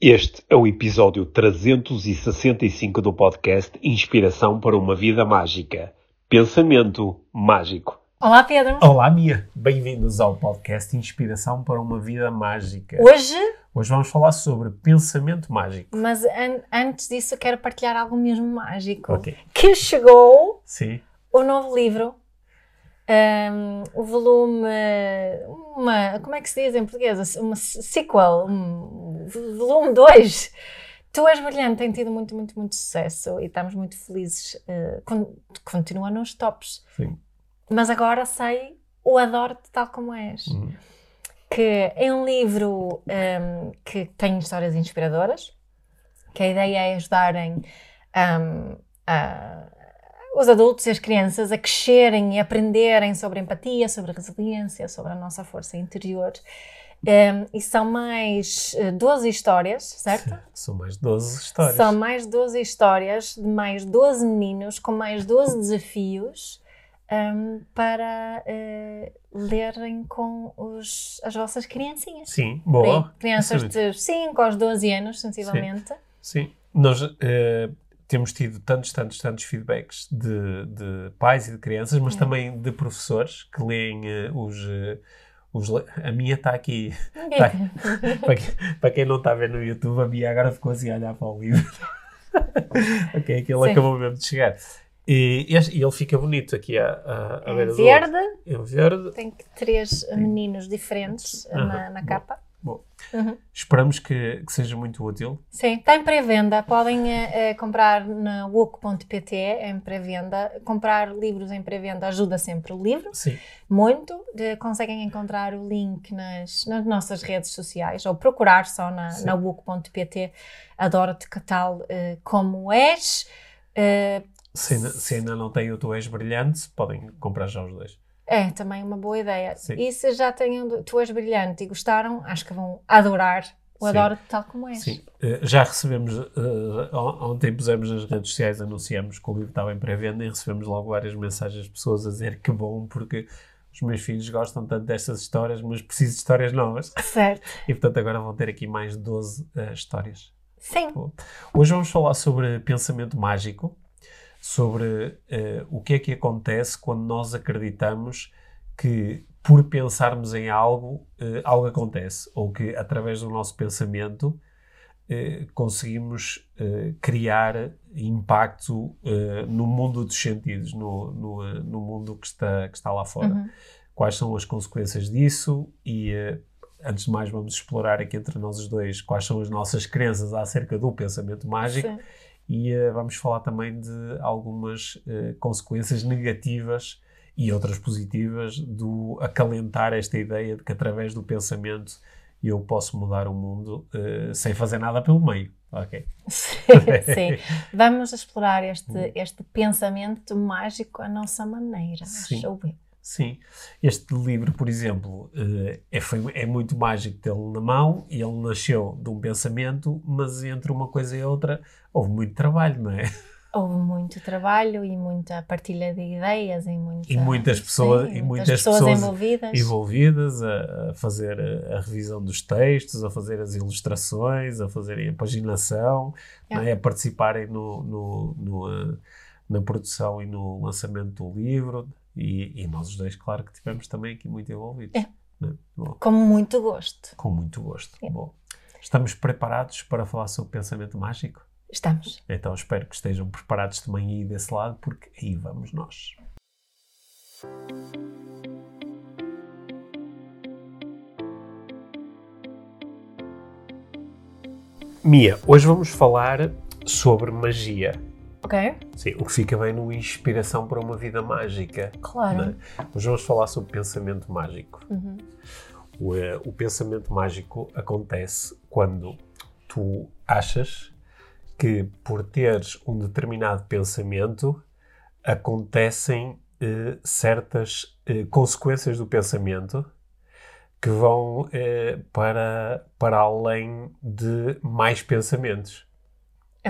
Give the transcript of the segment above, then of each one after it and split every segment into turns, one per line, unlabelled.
Este é o episódio 365 do podcast Inspiração para uma Vida Mágica. Pensamento mágico.
Olá, Pedro.
Olá, Mia. Bem-vindos ao podcast Inspiração para uma Vida Mágica.
Hoje,
Hoje vamos falar sobre pensamento mágico.
mas an- antes disso, eu quero partilhar algo mesmo mágico.
Ok.
Que chegou
Sim.
o novo livro, ahm, o volume. Uma, como é que se diz em português? Uma sequel, um, volume 2. Tu és brilhante, tem tido muito, muito, muito sucesso e estamos muito felizes. eh, con- continua nos tops.
Sim.
Mas agora sei o Adoro-te tal como és.
Uhum.
Que é um livro hum, que tem histórias inspiradoras, que a ideia é ajudarem hum, a- os adultos e as crianças a crescerem e aprenderem sobre empatia, sobre resiliência, sobre a nossa força interior. Hum, e são mais eh, 12 histórias, certo?
São mais 12 histórias.
São mais 12 histórias de mais 12 meninos com mais 12 desafios hum, para eh, lerem com os, as vossas criancinhas.
Sim,
Por aí,
boa.
Crianças de 5 aos 12 anos, sensivelmente.
Sim. Nós eh, temos tido tantos, tantos, tantos feedbacks de, de pais e de crianças, mas
É. também
de professores que leem eh, os. Os a minha está aqui. Tá. para, para quem não está a ver no YouTube, a Mia agora ficou assim a olhar para o livro. ok, aquele
Sim.
acabou mesmo de chegar. E, este- e ele fica bonito aqui à, à, à
É
beira
verde.
É verde.
tem três meninos diferentes na, na capa. Uhum.
esperamos que, que seja muito útil.
Sim, está em pré-venda. Podem eh, comprar na wook.pt em pré-venda. Comprar livros em pré-venda ajuda sempre o livro.
Sim,
muito. Conseguem encontrar o link nas, nas nossas redes sociais ou procurar só na,
Sim.
na book.pt. Adoro-te que tal eh, como és.
Se ainda, se ainda não tem o Tu És Brilhante, podem comprar já os dois.
É também uma boa ideia.
Sim.
E se já o Tu és brilhante e gostaram, acho que vão adorar o
Sim.
Adoro-te tal como és.
Sim, eh, já recebemos, eh, on- ontem pusemos nas redes sociais, anunciamos que o livro estava em pré-venda e recebemos logo várias mensagens de pessoas a dizer que bom, porque os meus filhos gostam tanto destas histórias, mas preciso de histórias novas.
Certo.
E portanto agora vão ter aqui mais 12 eh, histórias.
Sim.
Hoje vamos falar sobre pensamento mágico, sobre eh, o que é que acontece quando nós acreditamos que por pensarmos em algo, eh, algo acontece, ou que através do nosso pensamento eh, conseguimos criar impacto no mundo dos sentidos, no, no, no mundo que está, que está lá fora.
Uhum.
Quais são as consequências disso e antes de mais vamos explorar aqui entre nós os dois quais são as nossas crenças acerca do pensamento mágico
Sim.
E eh, vamos falar também de algumas eh, consequências negativas e outras positivas do acalentar esta ideia de que através do pensamento eu posso mudar o mundo eh, sem fazer nada pelo meio. Ok.
Sim, sim. Vamos explorar este, este pensamento mágico à nossa maneira,
Sim.
acho eu.
Sim. Este livro, por exemplo, eh, é, foi- é muito mágico tê-lo na mão e ele nasceu de um pensamento, mas entre uma coisa e outra houve muito trabalho, não é?
Houve muito trabalho e muita partilha de ideias e, muita,
E muitas pessoas-
sim,
e
muitas pessoas,
pessoas
envolvidas.
envolvidas a, a fazer a, revisão dos textos, a fazer as ilustrações, a fazerem a paginação,
É.
é? a participarem no, no- no, eh, na produção e no lançamento do livro. E, e nós os dois, claro que tivemos também aqui muito envolvidos.
É.
né?
Com muito gosto.
com muito gosto.
É.
Bom, estamos preparados para falar sobre pensamento mágico?
Estamos.
Então espero que estejam preparados também aí desse lado, porque aí vamos nós. Mia, hoje vamos falar sobre magia.
Ok?
Sim, o que fica bem no Inspiração para uma Vida Mágica.
Claro.
é? Hoje vamos falar sobre pensamento mágico.
Uhum.
O, eh, o pensamento mágico acontece quando tu achas que por teres um determinado pensamento acontecem eh, certas eh, consequências do pensamento que vão eh, para, para além de mais pensamentos.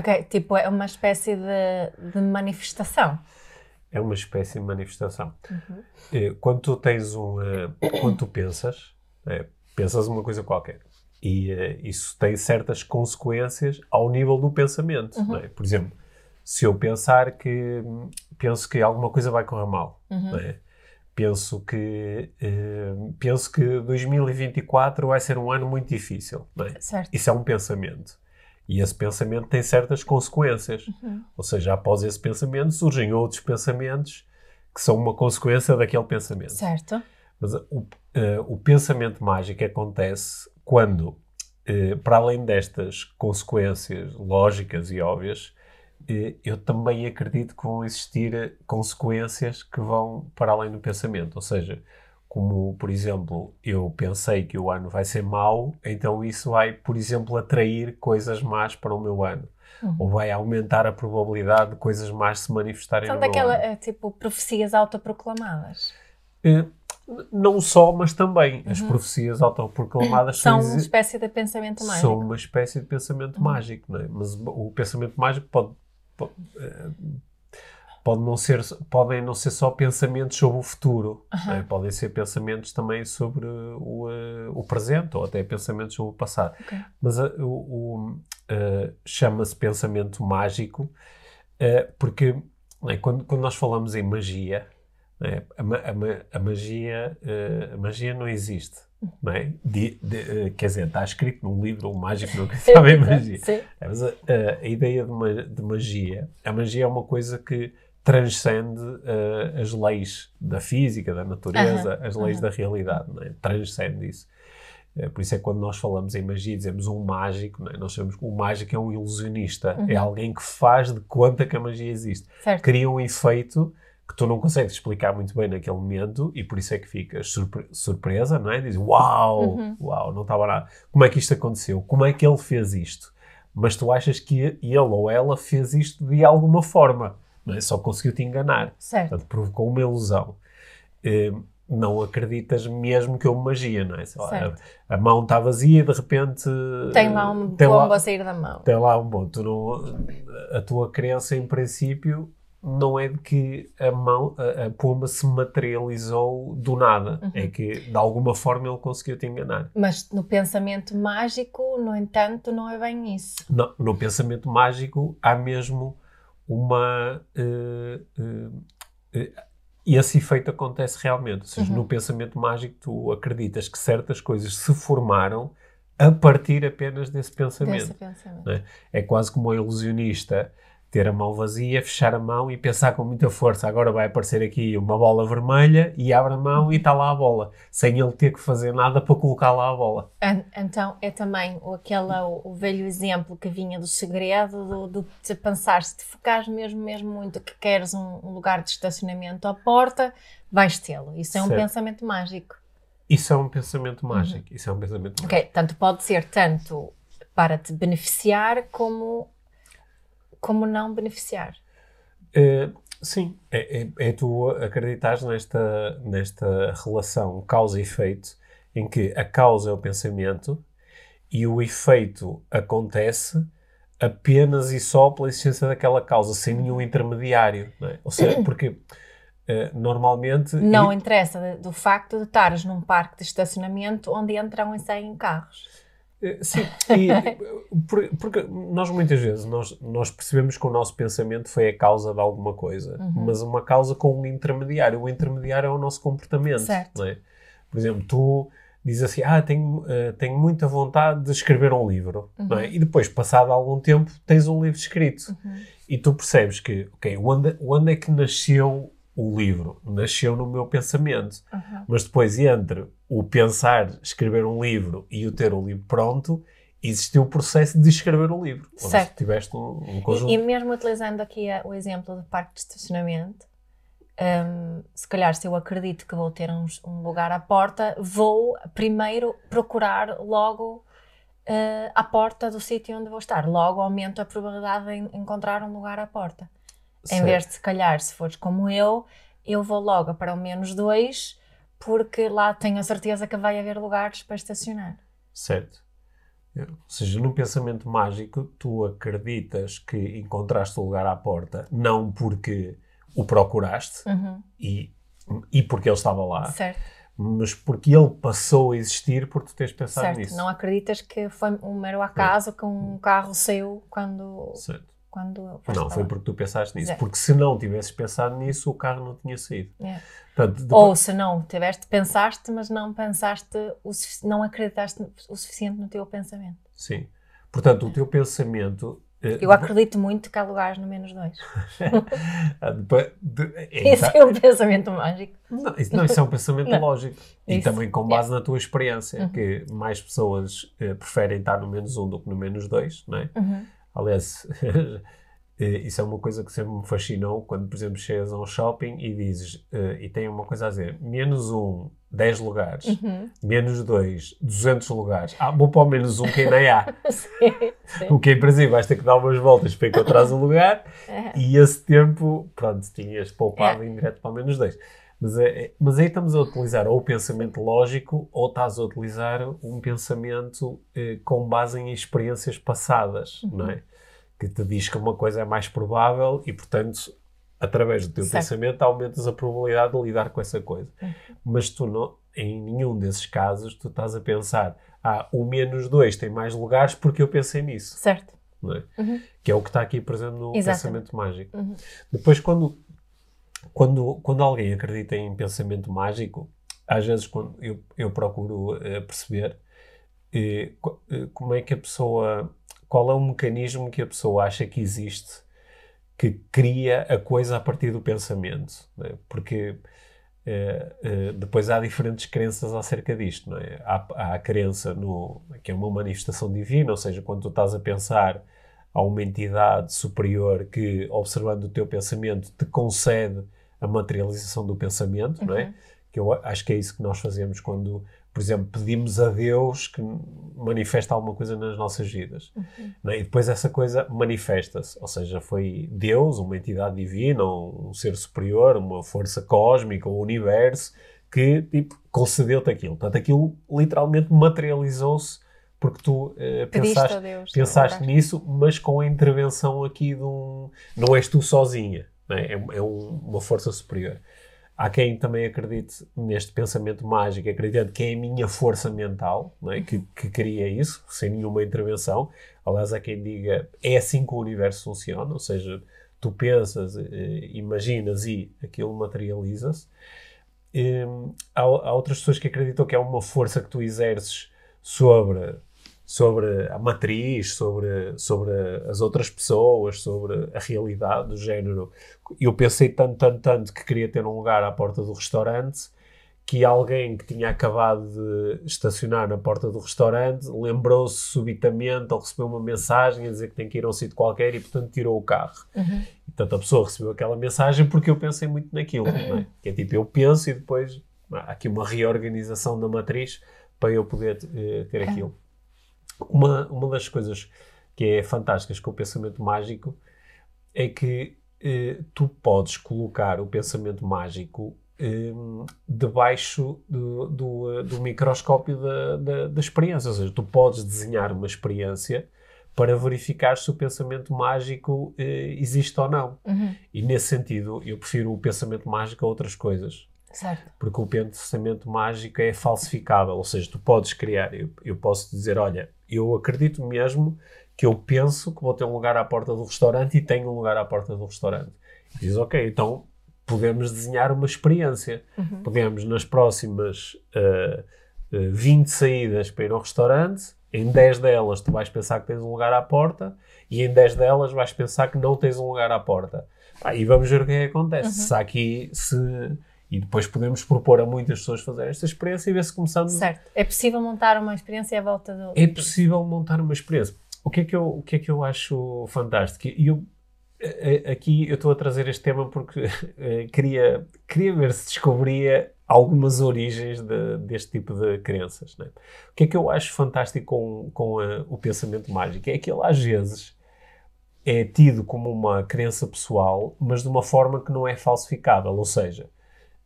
Ok, tipo, é uma espécie de, de manifestação.
É uma espécie de manifestação.
Uhum.
Eh, Quando tu tens um. eh, Quando tu pensas, eh, pensas uma coisa qualquer. E uh, isso tem certas consequências ao nível do pensamento.
Uhum.
É? Por exemplo, se eu pensar que penso que alguma coisa vai correr mal,
Uhum.
é? penso que uh, penso que 2024 vai ser um ano muito difícil. É? Isso é um pensamento. E esse pensamento tem certas consequências.
Uhum.
Ou seja, após esse pensamento surgem outros pensamentos que são uma consequência daquele pensamento.
Certo.
Mas uh, o, uh, o pensamento mágico acontece quando, uh, para além destas consequências lógicas e óbvias, eu também acredito que vão existir consequências que vão para além do pensamento. Ou seja, como, por exemplo, eu pensei que o ano vai ser mau, então isso vai, por exemplo, atrair coisas más para o meu ano.
Uhum.
Ou vai aumentar a probabilidade de coisas más se manifestarem
São
no meu
daquela,
ano.
é, tipo, profecias autoproclamadas.
Eh, não só, mas também as profecias autoproclamadas
Uhum. São
são,
uma espécie de pensamento mágico.
são uma espécie de pensamento mágico, não é? Mas o pensamento mágico pode, pode, eh, pode não ser, podem não ser só pensamentos sobre o futuro, não é? podem ser pensamentos também sobre o, eh, o presente ou até pensamentos sobre o passado.
Ok.
Mas eh, o, eh, chama-se pensamento mágico porque não é? quando, quando nós falamos em magia, não é? a, a a magia, a magia não existe. Não é? De- de- quer dizer, está escrito num livro, um mágico não em magia.
Sim.
Mas a, a- a ideia de, ma- de magia, a magia é uma coisa que transcende eh, as leis da física, da natureza,
Aham,
as leis
aham.
da realidade, não é? transcende isso. Eh, por isso é que quando nós falamos em magia, dizemos um mágico, é? nós sabemos que o mágico é um ilusionista, é
Uhum.
alguém que faz de conta que a magia existe.
Certo.
Cria um efeito que tu não consegues explicar muito bem naquele momento e por isso é que ficas surpre- surpresa, não é? Dizes, uau,
Uhum.
uau, não estava nada. Como é que isto aconteceu? Como é que ele fez isto? Mas tu achas que ele ou ela fez isto de alguma forma, é? Só conseguiu te enganar.
Certo.
Portanto, provocou uma ilusão. Eh, não acreditas mesmo que houve magia, não é? Lá, a, a mão está vazia e de repente...
Tem lá um
tem lá-
pombo a sair da mão.
tem lá um bom. Tu não, a tua crença, em princípio, não é de que a mão, a, a pomba se materializou do nada.
Uhum.
É que, de alguma forma, ele conseguiu te enganar.
Mas no pensamento mágico, no entanto, não é bem isso.
No, no pensamento mágico, há mesmo uma... eh, esse efeito acontece realmente. Ou seja,
Uhum.
no pensamento mágico, tu acreditas que certas coisas se formaram a partir apenas desse pensamento.
Desse pensamento.
né? É quase como um ilusionista ter a mão vazia, fechar a mão e pensar com muita força. Agora vai aparecer aqui uma bola vermelha e abre a mão e está lá a bola, sem ele ter que fazer nada para colocar lá a bola.
Então é também aquele, o, velho exemplo que vinha do segredo, do, do de pensar, se te focares mesmo, mesmo muito que queres um, um lugar de estacionamento à porta, vais tê-lo. Isso é um
Certo.
pensamento mágico.
Isso é um pensamento mágico. Isso é um pensamento mágico.
Ok, tanto pode ser tanto para te beneficiar como, como não beneficiar.
Eh, sim, é, é, é tu acreditares nesta, nesta relação causa e efeito, em que a causa é o pensamento e o efeito acontece apenas e só pela existência daquela causa, sem nenhum intermediário. É? Ou seja, porque eh, normalmente.
Não
e-
interessa do facto de estares num parque de estacionamento onde entram e saem carros.
Eh, Sim, e, por- porque nós muitas vezes nós, nós percebemos que o nosso pensamento foi a causa de alguma coisa,
Uhum.
mas uma causa com um intermediário. O intermediário é o nosso comportamento.
Certo.
é? Por exemplo, tu dizes assim: Ah, tenho, eh, tenho muita vontade de escrever um livro, é?
Uhum.
e depois, passado algum tempo, tens um livro escrito
Uhum.
e tu percebes que, ok, onde, onde é que nasceu o livro? Nasceu no meu pensamento.
Uhum.
Mas depois, entre o pensar, escrever um livro e o ter o livro pronto, existiu o processo de escrever o livro.
Certo.
tiveste um, um conjunto.
E, e mesmo utilizando aqui a- o exemplo do parque de estacionamento, hum, se calhar se eu acredito que vou ter um, um lugar à porta, vou primeiro procurar logo eh, à porta do sítio onde vou estar. Logo aumento a probabilidade de encontrar um lugar à porta. Em
Certo.
vez de, se calhar, se fores como eu, eu vou logo para o menos dois, porque lá tenho a certeza que vai haver lugares para estacionar.
Certo. Ou seja, num pensamento mágico, tu acreditas que encontraste o lugar à porta, não porque o procuraste
Uhum,
e, e porque ele estava lá,
certo.
mas porque ele passou a existir por tu teres pensado
certo.
nisso.
Não acreditas que foi um mero acaso que um carro saiu quando.
Certo.
Quando
Não, foi porque tu pensaste nisso. Porque se não tivesses pensado nisso, o carro não tinha saído.
É.
Portanto, depois-
Ou se não, tiveste, pensaste, mas não pensaste, o não acreditaste o suficiente no teu pensamento.
Sim. Portanto, o teu pensamento. eh,
Eu acredito muito que há lugares no menos dois.
depois- de- é,
Esse é um pensamento mágico.
Não, isso, não, isso é um pensamento
Não.
lógico. E
Isso.
também com base na tua experiência,
Uhum.
que mais pessoas eh, preferem estar no menos um do que no menos dois, não é?
Uhum.
Aliás, eh, isso é uma coisa que sempre me fascinou quando, por exemplo, chegas a um shopping e dizes, eh, e tem uma coisa a dizer, menos um, 10 lugares,
Uhum.
menos dois, 200 lugares. Ah, vou para o menos um que nem há.
Sim, sim.
O que em princípio vais ter que dar umas voltas para encontrar um lugar
É.
e esse tempo, pronto, tinhas poupado em direto para o menos dois. Mas, é, é- mas aí estamos a utilizar ou o pensamento lógico ou estás a utilizar um pensamento eh, com base em experiências passadas,
Uhum.
não é? Que te diz que uma coisa é mais provável e, portanto, através do teu
Certo.
pensamento aumentas a probabilidade de lidar com essa coisa.
Uhum.
Mas tu não, em nenhum desses casos, tu estás a pensar, ah, o menos dois tem mais lugares porque eu pensei nisso
Certo.
é?
Uhum.
que é o que está aqui, exemplo, no
Exatamente.
pensamento mágico.
Uhum.
Depois, quando, quando, quando alguém acredita em pensamento mágico, às vezes quando eu, eu procuro eh, perceber eh, como é que a pessoa, qual é o mecanismo que a pessoa acha que existe que cria a coisa a partir do pensamento, não é? porque eh, eh, depois há diferentes crenças acerca disto, não é? Há, há a crença no, que é uma manifestação divina, ou seja, quando tu estás a pensar há uma entidade superior que, observando o teu pensamento, te concede a materialização do pensamento, não é?
Uhum.
Que eu acho que é isso que nós fazemos quando, por exemplo, pedimos a Deus que manifeste alguma coisa nas nossas vidas.
Uhum.
não é? E depois essa coisa manifesta-se, ou seja, foi Deus, uma entidade divina, um ser superior, uma força cósmica, um universo, que tipo, concedeu-te aquilo. Portanto, aquilo literalmente materializou-se porque tu eh, pensaste,
Deus.
pensaste nisso, mas com a intervenção aqui de um. Não és tu sozinha, não é? É, é um- uma força superior. Há quem também acredite neste pensamento mágico, acreditando que é a minha força mental é? que, que cria isso, sem nenhuma intervenção. Aliás, há quem diga é assim que o universo funciona, ou seja, tu pensas, eh, imaginas e aquilo materializa-se. Hum, há, há outras pessoas que acreditam que é uma força que tu exerces sobre, sobre a matriz, sobre, sobre as outras pessoas, sobre a realidade do género. Eu pensei tanto, tanto, tanto que queria ter um lugar à porta do restaurante que alguém que tinha acabado de estacionar na porta do restaurante lembrou-se subitamente ou recebeu uma mensagem a dizer que tem que ir a um sítio qualquer e, portanto, tirou o carro.
Uhum.
E, portanto, a pessoa recebeu aquela mensagem porque eu pensei muito naquilo. não é? Que é tipo, eu penso e depois há aqui uma reorganização da matriz para eu poder eh, ter aquilo. Uma, uma das coisas que é fantásticas com o pensamento mágico é que eh, tu podes colocar o pensamento mágico eh, debaixo do, do, eh, do microscópio da, da, da experiência. Ou seja, tu podes desenhar uma experiência para verificar se o pensamento mágico eh, existe ou não.
Uhum.
E nesse sentido, eu prefiro o pensamento mágico a outras coisas.
Certo.
Porque o pensamento mágico é falsificável, ou seja, tu podes criar. Eu, eu posso dizer: olha, eu acredito mesmo que eu penso que vou ter um lugar à porta do restaurante e tenho um lugar à porta do restaurante. E diz: ok, então podemos desenhar uma experiência.
Uhum.
Podemos, nas próximas uh, uh, 20 saídas para ir ao restaurante, em 10 delas tu vais pensar que tens um lugar à porta e em 10 delas vais pensar que não tens um lugar à porta. Ah, e vamos ver o que é que acontece.
Uhum.
Se aqui, se... E depois podemos propor a muitas pessoas fazerem esta experiência e ver se começamos...
Certo. É possível montar uma experiência à volta do.
É possível montar uma experiência. O que é que eu, o que é que eu acho fantástico? E eu, aqui eu estou a trazer este tema porque eh, queria, queria ver se descobria algumas origens de- deste tipo de crenças. né? O que é que eu acho fantástico com, com a- o pensamento mágico? É que ele às vezes é tido como uma crença pessoal, mas de uma forma que não é falsificável. Ou seja,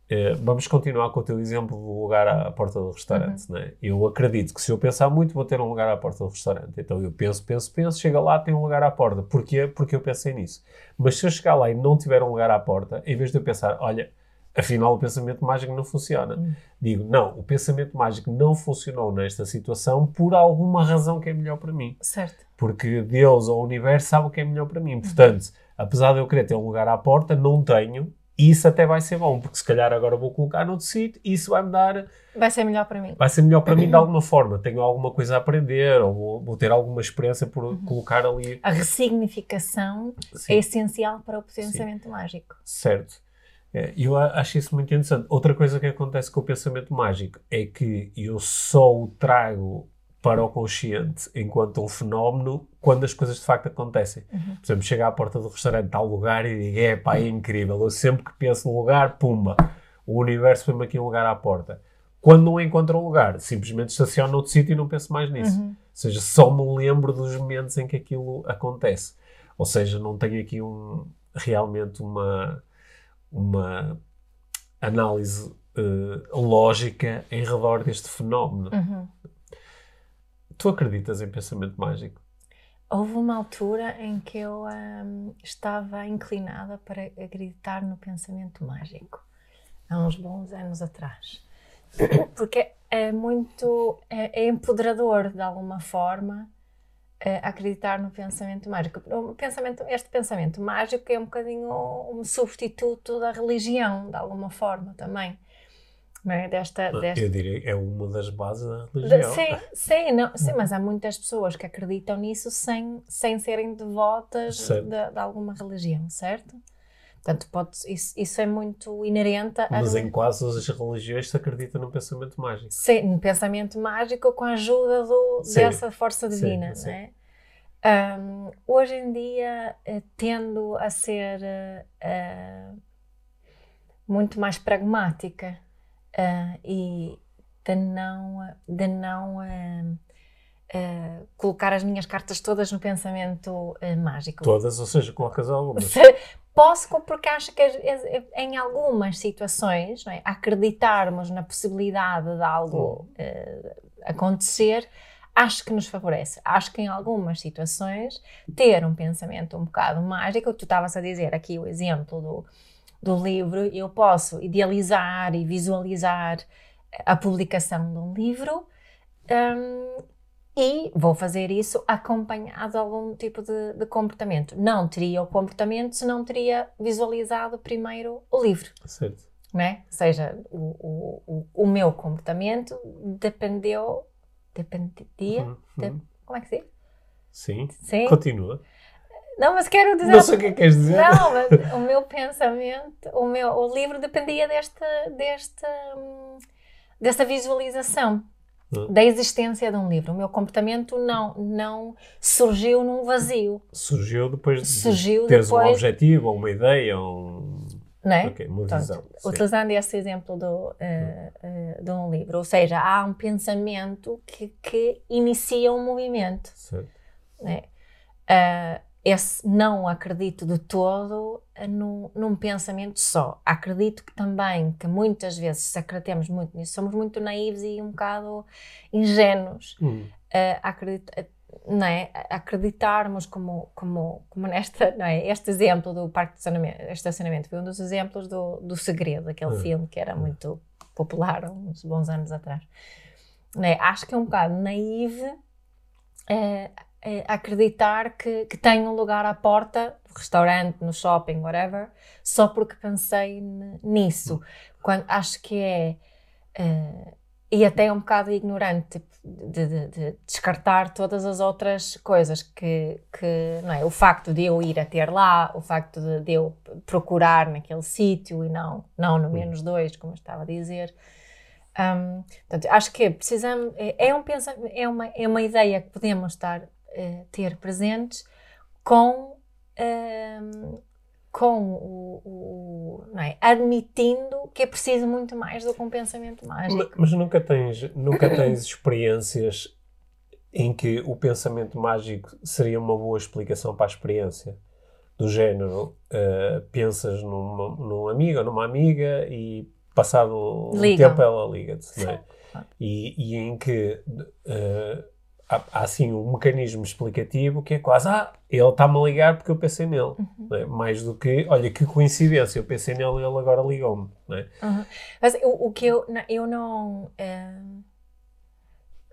eh, vamos continuar com o teu exemplo do lugar à porta do restaurante. Né? Eu acredito que se eu pensar muito, vou ter um lugar à porta do restaurante. Então eu penso, penso, penso, chega lá, tem um lugar à porta. Porquê? Porque eu pensei nisso. Mas se eu chegar lá e não tiver um lugar à porta, em vez de eu pensar, olha, afinal o pensamento mágico não funciona.
Hum.
Digo, não, o pensamento mágico não funcionou nesta situação por alguma razão que é melhor para mim.
Certo.
Porque Deus ou o universo sabe o que é melhor para mim. Portanto, apesar de eu querer ter um lugar à porta, não tenho. E isso até vai ser bom, porque se calhar agora vou colocar noutro sítio e isso vai me dar
Vai ser melhor para mim.
vai ser melhor para mim de alguma forma. Tenho alguma coisa a aprender, ou vou, vou ter alguma experiência por colocar ali.
A ressignificação
Sim,
é essencial para o pensamento mágico.
certo. É, Eu acho isso muito interessante. Outra coisa que acontece com o pensamento mágico é que eu só o trago para o consciente enquanto um fenómeno quando as coisas de facto acontecem. Por exemplo, chego à porta do restaurante, tal lugar e digo, é pá, é incrível. Eu sempre que penso no lugar, pumba, o universo põe-me aqui um lugar à porta. Quando não encontro um lugar, simplesmente estaciono noutro sítio e não penso mais nisso. Ou seja, só me lembro dos momentos em que aquilo acontece. Ou seja, não tenho aqui um, realmente uma, uma análise eh, lógica em redor deste fenómeno.
Uhum.
Tu acreditas em pensamento mágico?
Houve uma altura em que eu hum, estava inclinada para acreditar no pensamento mágico, há uns bons anos atrás. Porque é muito. é, é empoderador, de alguma forma, eh, acreditar no pensamento mágico. Pensamento, este pensamento mágico é um bocadinho um substituto da religião, de alguma forma também. É? Desta, desta,
Eu diria que é uma das bases da religião.
Sim, sim, não, sim, mas há muitas pessoas que acreditam nisso sem, sem serem devotas de, de alguma religião, certo? Portanto, pode, isso, isso é muito inerente a
Mas em quase todas as religiões se acredita no pensamento mágico.
sim, no pensamento mágico com a ajuda do,
Sim.
dessa força divina,
sim.
não é? Ahm, hoje em dia eh, tendo a ser eh, muito mais pragmática eh, e de não, de não eh, eh, colocar as minhas cartas todas no pensamento eh, mágico.
Todas, ou seja, colocas algumas.
Posso, porque acho que em algumas situações, é, acreditarmos na possibilidade de algo eh, acontecer, acho que nos favorece. Acho que em algumas situações, ter um pensamento um bocado mágico, tu estavas a dizer aqui o exemplo do, do livro, eu posso idealizar e visualizar a publicação de um livro. hum, e vou fazer isso acompanhado de algum tipo de, de comportamento. Não teria o comportamento se não teria visualizado primeiro o livro,
Certo.
não é? Ou seja, o, o, o, o meu comportamento dependeu, dependia,
Uhum,
de-
uhum.
como é que se diz?
Sim.
Sim?
Continua.
Não, mas quero dizer...
Não sei o que é que queres dizer.
Não, mas o meu pensamento, o, meu, o livro dependia desta, desta, desta visualização,
Hum.
da existência de um livro. O meu comportamento não, não surgiu num vazio,
Surgiu depois de
Surgiu
teres um
depois-
objetivo, ou uma ideia, um...
não é?
Ok, uma visão. Sim.
utilizando esse exemplo do, eh, eh, de um livro, ou seja, há um pensamento que, que inicia um movimento.
Certo.
né? Ah, esse não acredito de todo num, num pensamento só. Acredito que também, que muitas vezes, se acreditamos muito nisso, somos muito naivos e um bocado ingênuos.
Hum,
Ah, acredit- ah, não é? Acreditarmos como, como, como nesta, não é? este exemplo do parque de estacionamento, estacionamento foi um dos exemplos do, do Segredo, aquele
Hum.
filme que era muito popular uns bons anos atrás. Não é? Acho que é um bocado naive eh, eh, acreditar que, que tenho um lugar à porta, no restaurante, no shopping, whatever, só porque pensei nisso. Quando, acho que é. eh, e até é um bocado ignorante tipo, de, de- de descartar todas as outras coisas que, que não é? o facto de eu ir a ter lá, o facto de, de eu procurar naquele sítio e não, não no menos dois, como eu estava a dizer. Hum, portanto, acho que precisamos, é, é um é, uma, é uma ideia que podemos estar eh, ter presentes com, hum, com o, o- não é? admitindo que é preciso muito mais do que um pensamento mágico.
Ma- Mas nunca tens, nunca tens experiências em que o pensamento mágico seria uma boa explicação para a experiência. Do género, eh, pensas numa, num amigo ou numa amiga e passado um
Ligam.
tempo ela liga-te. é? E, e em que eh, há, há assim um mecanismo explicativo que é quase, ah, ele está-me a ligar porque eu pensei nele. não é? Mais do que, olha, que coincidência, eu pensei nele e ele agora ligou-me. não é?
Uhum. Mas o, o que eu, eu não. eh,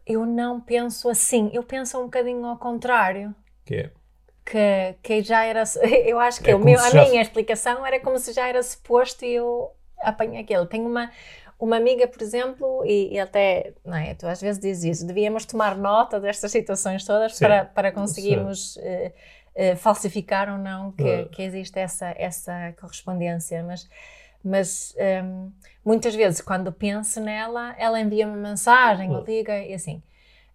eu não penso assim. Eu penso um bocadinho ao contrário.
Que é,
Que, que já era. Eu acho que
É
o meu- a
já-
minha explicação era como se já era suposto e eu apanhei aquilo. Tenho uma. Uma amiga, por exemplo, e, e até, não é, tu às vezes dizes isso, devíamos tomar nota destas situações todas
Sim.
para, para conseguirmos eh, eh, falsificar ou não que, que existe essa, essa correspondência, mas, mas hum, muitas vezes quando penso nela, ela envia-me mensagem
Ah.
liga e assim.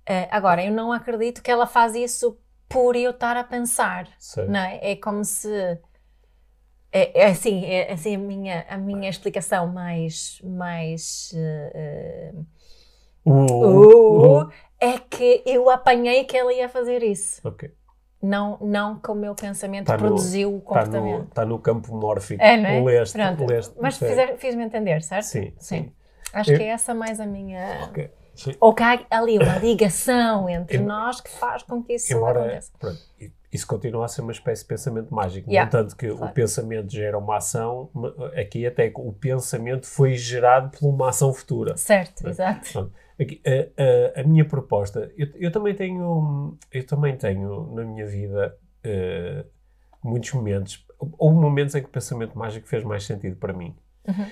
Eh, agora, eu não acredito que ela faz isso por eu estar a pensar, não é? É como se... É, é assim, é assim a minha, a minha explicação mais, mais eh, eh,
Uh,
uh, é que eu apanhei que ela ia fazer isso.
Ok.
Não, não que o meu pensamento
Tá no-
produziu o
Está no,
comportamento.
tá no campo mórfico.
É, não é?
Leste,
Pronto.
leste,
Mas
sim.
fiz-me entender, certo?
Sim, sim.
Acho
Eu-
que é essa mais a minha.
Ok. Sim.
Ou que há ali uma ligação entre nós que faz com que isso
Embora
aconteça.
pronto, isso continua a ser uma espécie de pensamento mágico.
Yeah,
No entanto, que
claro.
o pensamento gera uma ação, aqui até que o pensamento foi gerado por uma ação futura.
Certo,
É.
exato.
Aqui, a, a- a minha proposta, eu, eu também tenho, eu também tenho na minha vida eh, muitos momentos, houve momentos em que o pensamento mágico fez mais sentido para mim.
Uhum.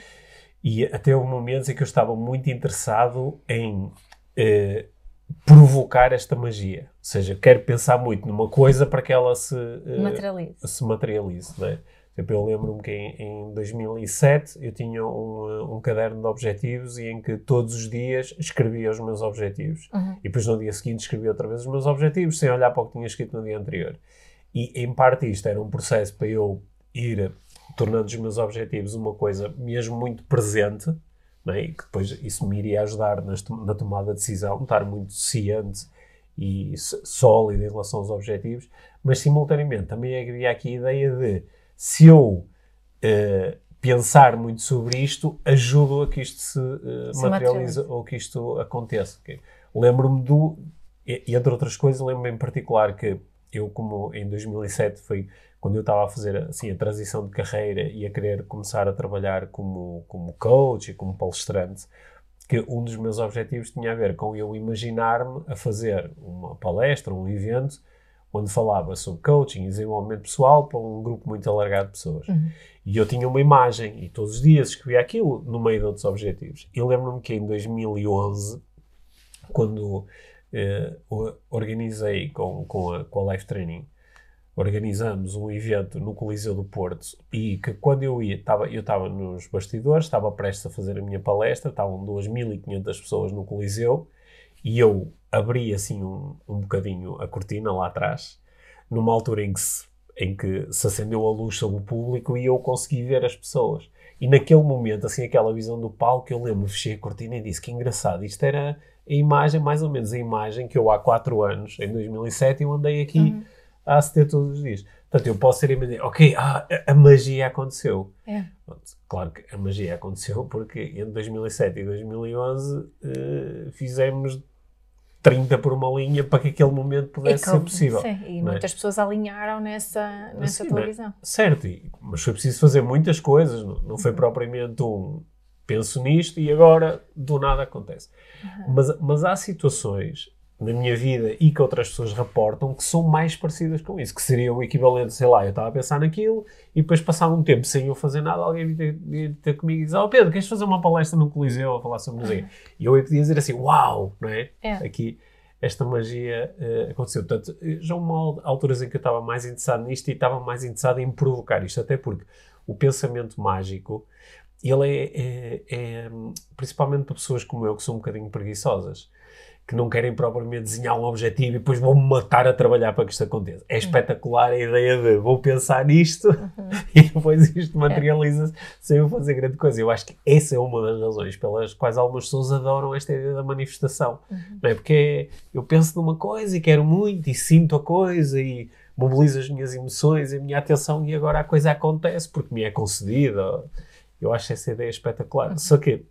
E até houve momentos em que eu estava muito interessado em eh, provocar esta magia. Ou seja, quero pensar muito numa coisa para que ela se, eh,
Materializa.
se materialize. Não é? Eu lembro-me que em, em 2007 eu tinha um, eh, um caderno de objetivos e em que todos os dias escrevia os meus objetivos.
Uhum.
E depois no dia seguinte escrevia outra vez os meus objetivos, sem olhar para o que tinha escrito no dia anterior. E em parte isto era um processo para eu ir tornando os meus objetivos uma coisa mesmo muito presente, é? e que depois isso me iria ajudar na tomada de decisão, estar muito ciente e sólido em relação aos objetivos, mas simultaneamente também havia aqui a ideia de se eu eh, pensar muito sobre isto, ajudo a que isto se, eh,
Se
materialize ou que isto aconteça. Ok? Lembro-me do, entre outras coisas, lembro-me em particular que eu, como em 2007 foi quando eu estava a fazer assim, a transição de carreira e a querer começar a trabalhar como, como coach e como palestrante, que um dos meus objetivos tinha a ver com eu imaginar-me a fazer uma palestra, um evento, onde falava sobre coaching e desenvolvimento pessoal para um grupo muito alargado de pessoas.
Uhum.
E eu tinha uma imagem e todos os dias escrevia aquilo no meio de outros objetivos. E lembro-me que em 2011, quando eh, organizei com, com, a, com a Life Training, organizamos um evento no Coliseu do Porto e que quando eu ia, estava, eu estava nos bastidores, estava prestes a fazer a minha palestra, estavam 2.500 pessoas no Coliseu e eu abri assim um, um bocadinho a cortina lá atrás, numa altura em que, se, em que se acendeu a luz sobre o público e eu consegui ver as pessoas. E naquele momento, assim, aquela visão do palco, eu lembro, fechei a cortina e disse que engraçado, isto era a imagem, mais ou menos a imagem que eu há 4 anos, em 2007, eu andei aqui
Uhum.
A aceder todos os dias. Portanto, eu posso ser imaginar, ok, ah, a, magia aconteceu.
É.
Claro que a magia aconteceu porque entre 2007 e 2011 eh, fizemos 30 por uma linha para que aquele momento pudesse ser
como-
possível.
sim, e
é?
muitas pessoas alinharam nessa, nessa
é?
visão.
Certo, mas foi preciso fazer muitas coisas, não, não
Uhum.
foi propriamente um penso nisto e agora do nada acontece.
Uhum.
Mas, mas há situações na minha vida e que outras pessoas reportam que são mais parecidas com isso, que seria o equivalente, sei lá, eu estava a pensar naquilo e depois passava um tempo sem eu fazer nada, alguém ia ter, comigo e dizer, oh Pedro, queres fazer uma palestra no Coliseu a falar sobre música? E eu ia podia dizer assim, uau, não é?
É.
Aqui esta magia eh, aconteceu. Portanto, já houve alturas em que eu estava mais interessado nisto e estava mais interessado em provocar isto, até porque o pensamento mágico, ele é, é- é, principalmente para pessoas como eu, que são um bocadinho preguiçosas, que não querem propriamente desenhar um objetivo e depois vão-me matar a trabalhar para que isto aconteça. É espetacular a ideia de vou pensar nisto e depois isto materializa-se sem eu fazer grande coisa. Eu acho que essa é uma das razões pelas quais algumas pessoas adoram esta ideia da manifestação. Não é? Porque é- eu penso numa coisa e quero muito e sinto a coisa e mobilizo as minhas emoções e a minha atenção e agora a coisa acontece porque me é concedida. Eu acho essa ideia espetacular. Só que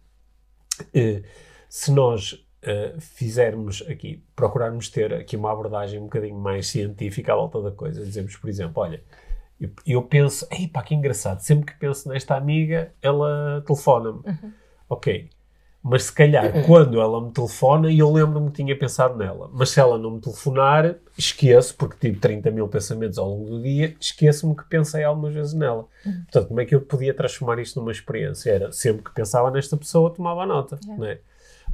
eh, se nós uh, fizermos aqui, procurarmos ter aqui uma abordagem um bocadinho mais científica à volta da coisa, dizemos, por exemplo, olha, eu, eu penso, ei pá, que engraçado, sempre que penso nesta amiga, ela telefona-me.
Uhum.
Ok. Mas se calhar, quando ela me telefona, eu lembro-me que tinha pensado nela. Mas se ela não me telefonar, esqueço, porque tive 30 mil pensamentos ao longo do dia, esqueço-me que pensei algumas vezes nela.
Uhum.
Portanto, como é que eu podia transformar isto numa experiência? Era, sempre que pensava nesta pessoa, tomava nota.
Yeah.
Não é?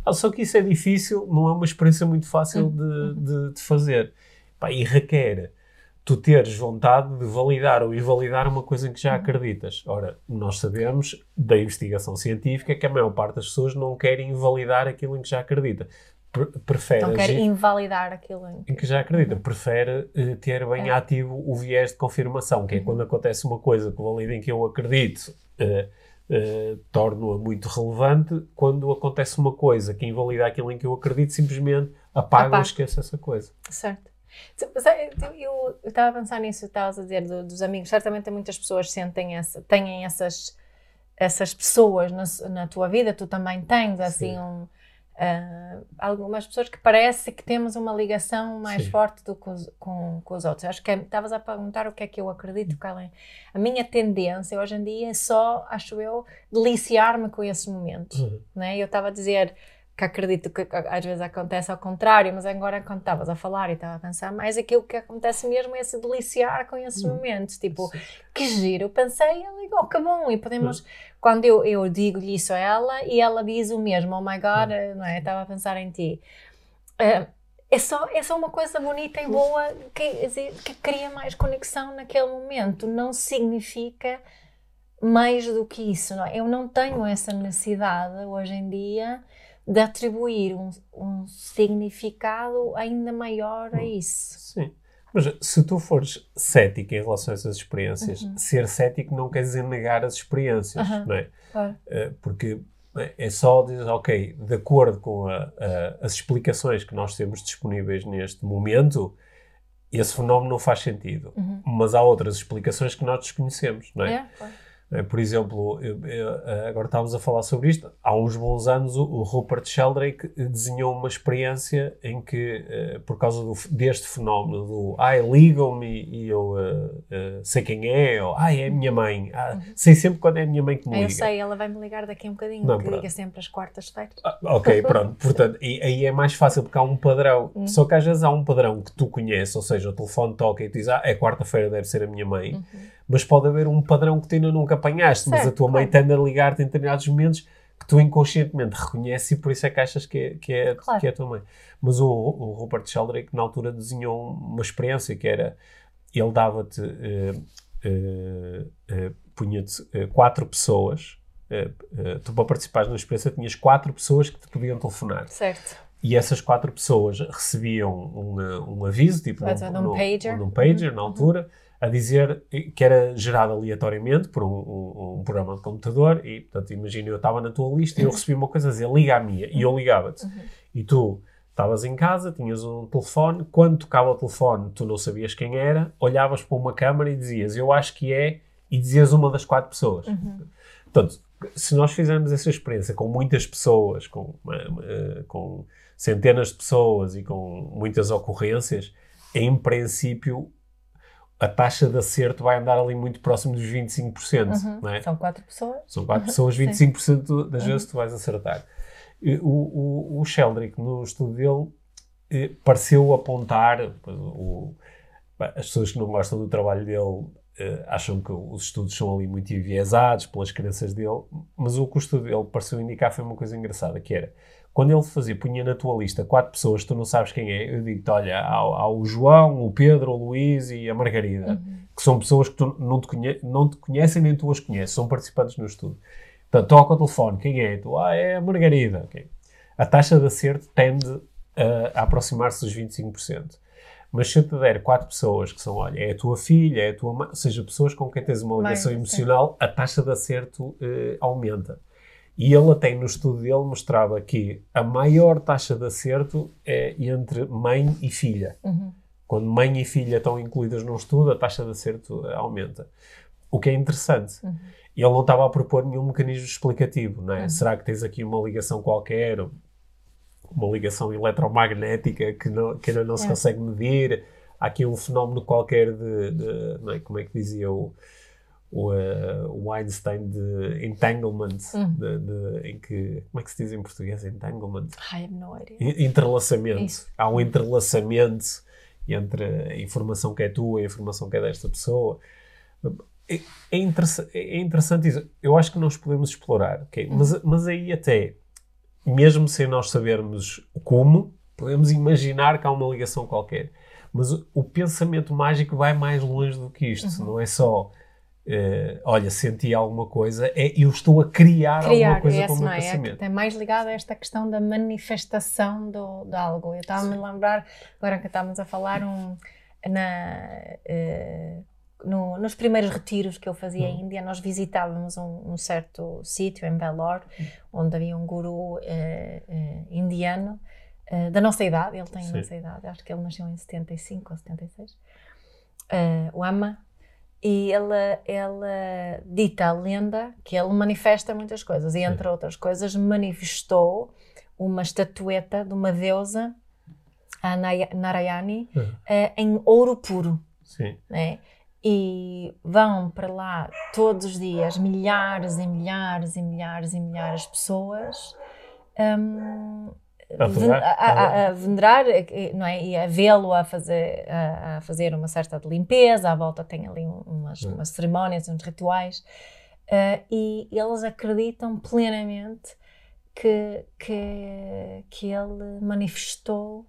Ah, só que isso é difícil, não é uma experiência muito fácil
Uhum.
de, de, de fazer. Pá, e requer tu teres vontade de validar ou invalidar uma coisa em que
Uhum.
já acreditas. Ora, nós sabemos da investigação científica que a maior parte das pessoas não querem invalidar aquilo em que já acredita. Pre- Prefere
Não
agir-
invalidar aquilo em
que já acredita, prefere eh, ter bem
É. Uhum.
ativo o viés de confirmação, que é quando acontece uma coisa que valida em que eu acredito, eh, eh, torno-a muito relevante, quando acontece uma coisa que invalida aquilo em que eu acredito, simplesmente apago ou
Apago.
esqueço essa coisa.
Certo. Sabe, Eu estava a pensar nisso, estavas a dizer do- dos amigos. Certamente muitas pessoas sentem essa, têm essas, essas pessoas na, na tua vida, tu também tens, assim,
Sim.
um, ah, algumas pessoas que parece que temos uma ligação mais
Sim.
forte do que os, com, com os outros. Acho que estavas a perguntar o que é que eu acredito, é a minha tendência hoje em dia é só, acho eu, deliciar-me com esses momentos
Uhum.
né? Eu estava a dizer que acredito que às vezes acontece ao contrário, mas agora quando estavas a falar e estava a pensar mais aquilo que acontece mesmo é se deliciar com esses momentos, tipo, que giro, pensei, igual, que bom, e podemos, quando eu, eu digo-lhe isso a ela e ela diz o mesmo, oh my god, eh, não é? Estava a pensar em ti. Eh, é só, é só uma coisa bonita e boa que, que cria mais conexão naquele momento. Não significa mais do que isso. Não é? Eu não tenho essa necessidade hoje em dia de atribuir um, um significado ainda maior a isso.
Sim. Mas se tu fores cético em relação a essas experiências, ser cético não quer dizer negar as experiências,
Uhum.
não é?
Claro.
Eh, porque é- é só dizer, ok, de acordo com a- a- as explicações que nós temos disponíveis neste momento, esse fenómeno não faz sentido.
Uhum.
Mas há outras explicações que nós desconhecemos, não é?
É, claro.
Eh, Por exemplo, eu- eu, eh, agora estávamos a falar sobre isto. Há uns bons anos, o, Rupert Sheldrake desenhou uma experiência em que, eh, por causa do- deste fenómeno do ai, ligam-me e eu eh, eh, sei quem é, ou ai, é a minha mãe, ah, sei sempre quando é a minha mãe que me
Eu
liga.
sei, ela vai me ligar daqui a um bocadinho,
Não,
que
pronto.
liga sempre às quartas-feiras.
Ah, ok, pronto. Portanto, e, aí é mais fácil porque há um padrão.
Hum.
Só que às vezes há um padrão que tu conheces, ou seja, o telefone toca e tu dizes, ah, é quarta-feira, deve ser a minha mãe.
Uhum.
Mas pode haver um padrão que tu ainda nunca apanhaste, mas a
Certo,
tua mãe
claro.
tende a ligar-te em determinados momentos que tu inconscientemente reconheces e por isso é que achas que é, que é,
Claro.
que é a tua mãe. Mas o, o Rupert Sheldrake, na altura, desenhou uma experiência que era, ele dava-te, eh, eh, eh, punha-te quatro pessoas, tu para participares na experiência tinhas quatro pessoas que te podiam telefonar.
Certo.
E essas quatro pessoas recebiam um, um aviso, tipo num,
num- pager.
num pager,
Uhum.
na altura, a dizer que era gerado aleatoriamente por um, um- um programa de computador e, portanto, imagina, eu estava na tua lista e eu recebi uma coisa a dizer, liga à minha, e eu ligava-te.
Uhum.
E tu estavas em casa, tinhas um telefone, quando tocava o telefone tu não sabias quem era, olhavas para uma câmara e dizias, eu acho que é, e dizias uma das quatro pessoas.
Uhum.
Portanto, se nós fizermos essa experiência com muitas pessoas, com, eh, com centenas de pessoas e com muitas ocorrências, em princípio a taxa de acerto vai andar ali muito próximo dos 25%,
Uhum.
não é?
São quatro pessoas.
São quatro pessoas,
Sim.
25% das vezes tu vais acertar. O, o, o Sheldrick, no estudo dele, eh, pareceu apontar, o- as pessoas que não gostam do trabalho dele eh, acham que os estudos são ali muito enviesados pelas crenças dele, mas o que o estudo dele pareceu indicar foi uma coisa engraçada, que era, quando ele fazia, punha na tua lista quatro pessoas que tu não sabes quem é, eu digo-te, olha, há, há o João, o Pedro, o Luís e a Margarida,
Uhum.
que são pessoas que tu não te, conhe não te conhecem nem tu as conheces, são participantes no estudo. Portanto, toca o telefone, quem é? Tu, ah, é a Margarida. ok. A taxa de acerto tende a, a aproximar-se dos 25%. Mas se eu te der quatro pessoas que são, olha, é a tua filha, é a tua mãe, ou seja, pessoas com quem tens uma ligação
sim.
emocional, a taxa de acerto eh, aumenta. E ele até no estudo dele mostrava que a maior taxa de acerto é entre mãe e filha.
Uhum.
Quando mãe e filha estão incluídas num estudo, a taxa de acerto eh, aumenta. O que é interessante.
Uhum.
Ele não estava a propor nenhum mecanismo explicativo, não é?
Uhum.
Será que tens aqui uma ligação qualquer? uma ligação eletromagnética que, não, que ainda não se
É.
consegue medir. Há aqui um fenómeno qualquer de, de- é? como é que dizia o, o, eh, o Einstein de entanglement,
Hum.
de, de- em que, como é que se diz em português entanglement?
I have no idea.
En- Entrelaçamento.
Isso.
Há um entrelaçamento entre a informação que é tua e a informação que é desta pessoa. É, é interessa- é interessante isso. Eu acho que nós podemos explorar, ok? mas, mas aí até, mesmo sem nós sabermos como, podemos imaginar que há uma ligação qualquer. Mas o, o pensamento mágico vai mais longe do que isto. Não é só, eh, olha, senti alguma coisa, é eu estou a criar, alguma
Criar,
coisa com
esse
o meu
não é? É
pensamento.
que é mais ligado a esta questão da manifestação do, de algo. Eu estava-me a lembrar, agora que estávamos a falar, um, na, eh, no- nos primeiros retiros que eu fazia
Hum.
em Índia, nós visitávamos um, um certo sítio em Belor,
Hum.
onde havia um guru eh, indiano da nossa idade, ele tem a
Sim.
nossa idade, acho que ele nasceu em 75 ou 76, eh, o Ama, e ele, ele dita a lenda que ele manifesta muitas coisas, e entre outras coisas manifestou uma estatueta de uma deusa, a Narayani,
Uhum.
eh, em ouro puro
Sim.
né? E vão para lá todos os dias milhares e milhares e milhares e milhares de pessoas hum,
A
ven-
venerar?
a, a- a venerar eh, não é? e a vê-lo a fazer, a, fazer uma certa de limpeza, à volta tem ali um- umas,
Hum.
umas cerimónias, uns rituais, eh, e eles acreditam plenamente que, que, que ele manifestou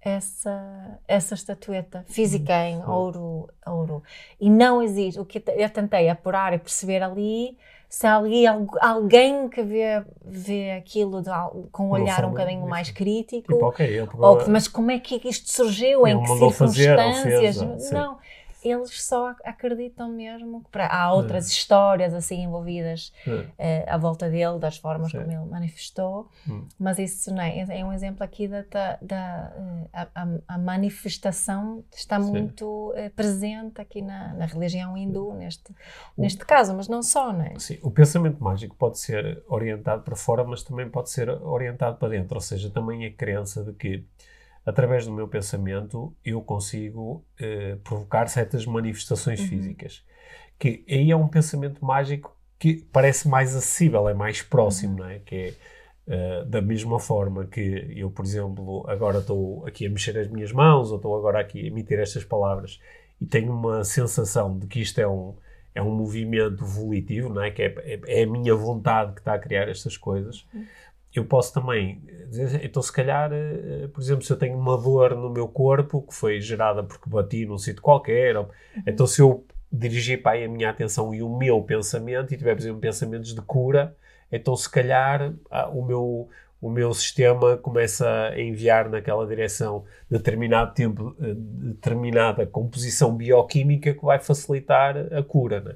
essa, essa estatueta física em
Sim.
ouro, ouro. E não existe. O que eu tentei apurar e perceber ali, se há ali algu- alguém que vê, vê aquilo de com um olhar um bocadinho mais crítico.
Tipo, ok, ele
ou mas como é que isto surgiu? Em que
fazer,
circunstâncias?
fez, ou- sim.
não, eles só ac- acreditam mesmo que há outras histórias assim envolvidas
Hum.
eh, à volta dele, das formas
Sim.
como ele manifestou,
Hum.
mas isso não é, é um exemplo aqui da, da, da, eh, a, a- manifestação está
Sim.
muito eh, presente aqui na, na religião hindu, neste, neste caso, mas não só, não é?
Sim, o pensamento mágico pode ser orientado para fora, mas também pode ser orientado para dentro. Ou seja, também a crença de que, através do meu pensamento, eu consigo eh, provocar certas manifestações
Uhum.
físicas. Que aí é um pensamento mágico que parece mais acessível, é mais próximo,
Uhum.
não é? Que é eh, da mesma forma que eu, por exemplo, agora estou aqui a mexer as minhas mãos, ou estou agora aqui a emitir estas palavras e tenho uma sensação de que isto é um, é um movimento volitivo, não é? Que é, é, é a minha vontade que está a criar estas coisas. Eu posso também dizer, então se calhar, eh, por exemplo, se eu tenho uma dor no meu corpo que foi gerada porque bati num sítio qualquer, ou- então se eu dirigir para aí a minha atenção e o meu pensamento e tiver, por exemplo, pensamentos de cura, então se calhar o meu o meu sistema começa a enviar naquela direção determinado tempo, eh, determinada composição bioquímica que vai facilitar a cura. né?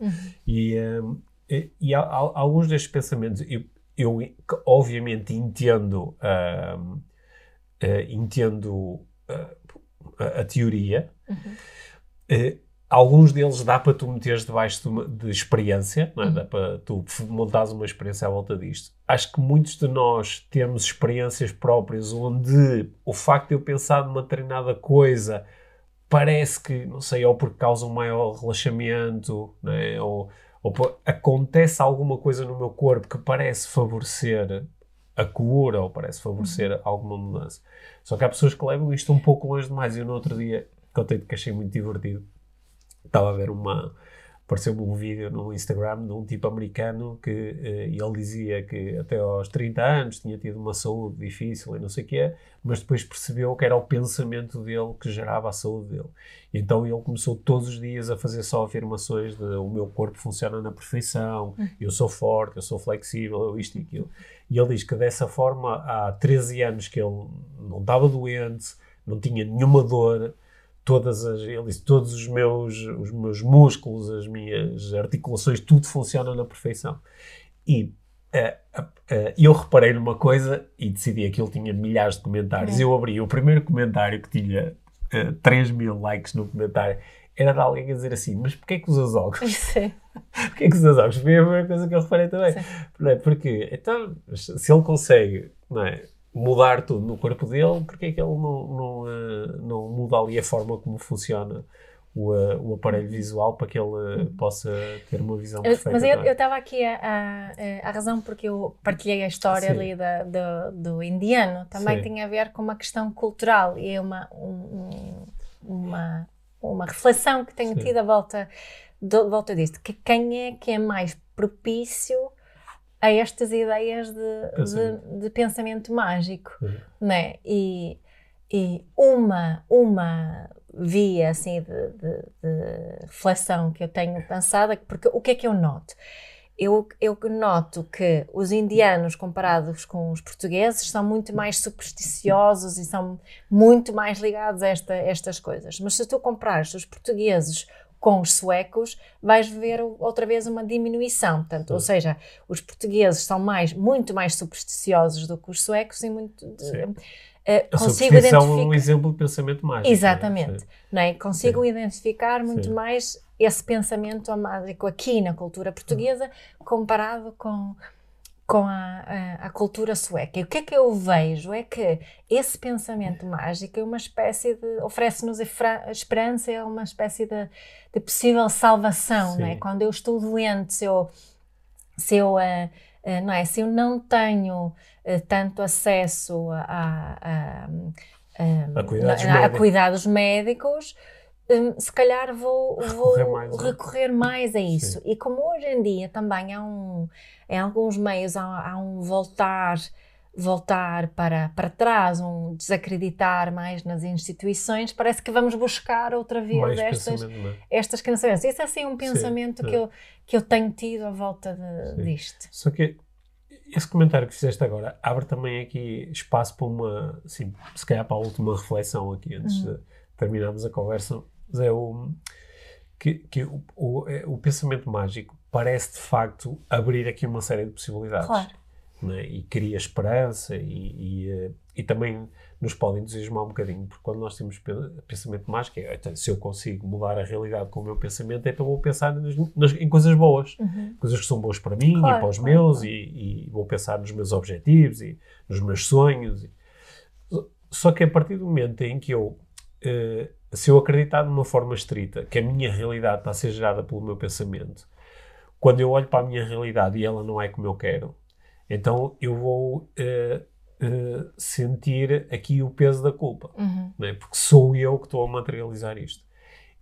E, ehm, e, e há, há- alguns destes pensamentos eu, eu obviamente entendo, ahm, eh, entendo ah, a, a teoria. Eh, alguns deles dá para tu meteres debaixo de, uma- de experiência, é? dá para tu montares uma experiência à volta disto. Acho que muitos de nós temos experiências próprias onde o facto de eu pensar numa determinada coisa parece que, não sei, ou porque causa um maior relaxamento, não é? ou, ou acontece alguma coisa no meu corpo que parece favorecer a cura ou parece favorecer alguma mudança. Só que há pessoas que levam isto um pouco longe demais. Eu no outro dia, contei-te que achei muito divertido, estava a ver uma. Apareceu-me um vídeo no Instagram de um tipo americano que eh, ele dizia que até aos 30 anos tinha tido uma saúde difícil e não sei o quê, mas depois percebeu que era o pensamento dele que gerava a saúde dele. Então ele começou todos os dias a fazer só afirmações de o meu corpo funciona na perfeição, eu sou forte, eu sou flexível, eu isto e aquilo. E ele diz que dessa forma há 13 anos que ele não estava doente, não tinha nenhuma dor, todas as, ele disse, todos os meus, os meus músculos, as minhas articulações, tudo funciona na perfeição. E eh, eh, eu reparei numa coisa e decidi aquilo tinha milhares de comentários.
É.
Eu abri o primeiro comentário que tinha eh, 3 mil likes no comentário. Era de alguém a dizer assim, mas porquê que usas óculos?
Sim.
Porquê que usas óculos? Foi a primeira coisa que eu reparei também.
Sim.
É? Porque, então, se ele consegue, não é? Mudar tudo no corpo dele, porque é que ele não, não, uh, não muda ali a forma como funciona o, uh, o aparelho visual para que ele uh, possa ter uma visão perfeita?
Mas eu
é?
estava aqui a, a, a, razão porque eu partilhei a história Sim. ali da, do, do, indiano, também Sim. tinha a ver com uma questão cultural e é uma, um, uma, uma reflexão que tenho Sim. tido à volta, volta disto, que quem é que é mais propício a estas ideias de pensamento, de, de pensamento mágico, uhum. né? E, e uma, uma via assim de, de, de, reflexão que eu tenho pensado, porque o que é que eu noto? Eu, eu noto que os indianos, comparados com os portugueses, são muito mais supersticiosos e são muito mais ligados a esta, estas coisas. Mas se tu comprares os portugueses com os suecos, vais ver outra vez uma diminuição. Portanto, ou seja, os portugueses são mais, muito mais supersticiosos do que os suecos e muito. Uh,
consigo identificar. é um exemplo de pensamento mágico.
Exatamente. Não é? Consigo Sim. identificar muito Sim. mais esse pensamento mágico aqui na cultura portuguesa comparado com com a, a, a, cultura sueca. E o que é que eu vejo é que esse pensamento mágico é uma espécie de. oferece-nos esperança, é uma espécie de, de possível salvação, não é? Quando eu estou doente, se eu. Se eu, uh, uh, não, é? se eu não tenho uh, tanto acesso a, a,
a, cuidados,
a cuidados médicos, um, se calhar vou, vou recorrer, mais, é? recorrer mais a isso. Sim. E como hoje em dia também há um, em alguns meios há, há um voltar voltar para, para trás, um desacreditar mais nas instituições, parece que vamos buscar outra vez mais estas, é? estas crenças. Esse é assim um pensamento Sim, que, eu, que eu tenho tido à volta de, disto.
Só que esse comentário que fizeste agora abre também aqui espaço para uma, assim, se calhar para a última reflexão aqui, antes uhum. de terminarmos a conversa, é o, que, que o, o, é, o, pensamento mágico parece de facto abrir aqui uma série de possibilidades. Claro. Né? E cria esperança e, e, eh, e, também nos pode entusiasmar um bocadinho, porque quando nós temos pensamento mágico, é, então, se eu consigo mudar a realidade com o meu pensamento, então vou pensar nas, nas, em coisas boas, uhum. coisas que são boas para mim claro, e para os claro, meus. E, e, vou pensar nos meus objetivos e nos meus sonhos. Só que a partir do momento em que eu se eu acreditar de uma forma estrita que a minha realidade está a ser gerada pelo meu pensamento, quando eu olho para a minha realidade e ela não é como eu quero, então eu vou uh, uh, sentir aqui o peso da culpa, uhum. é? porque sou eu que estou a materializar isto.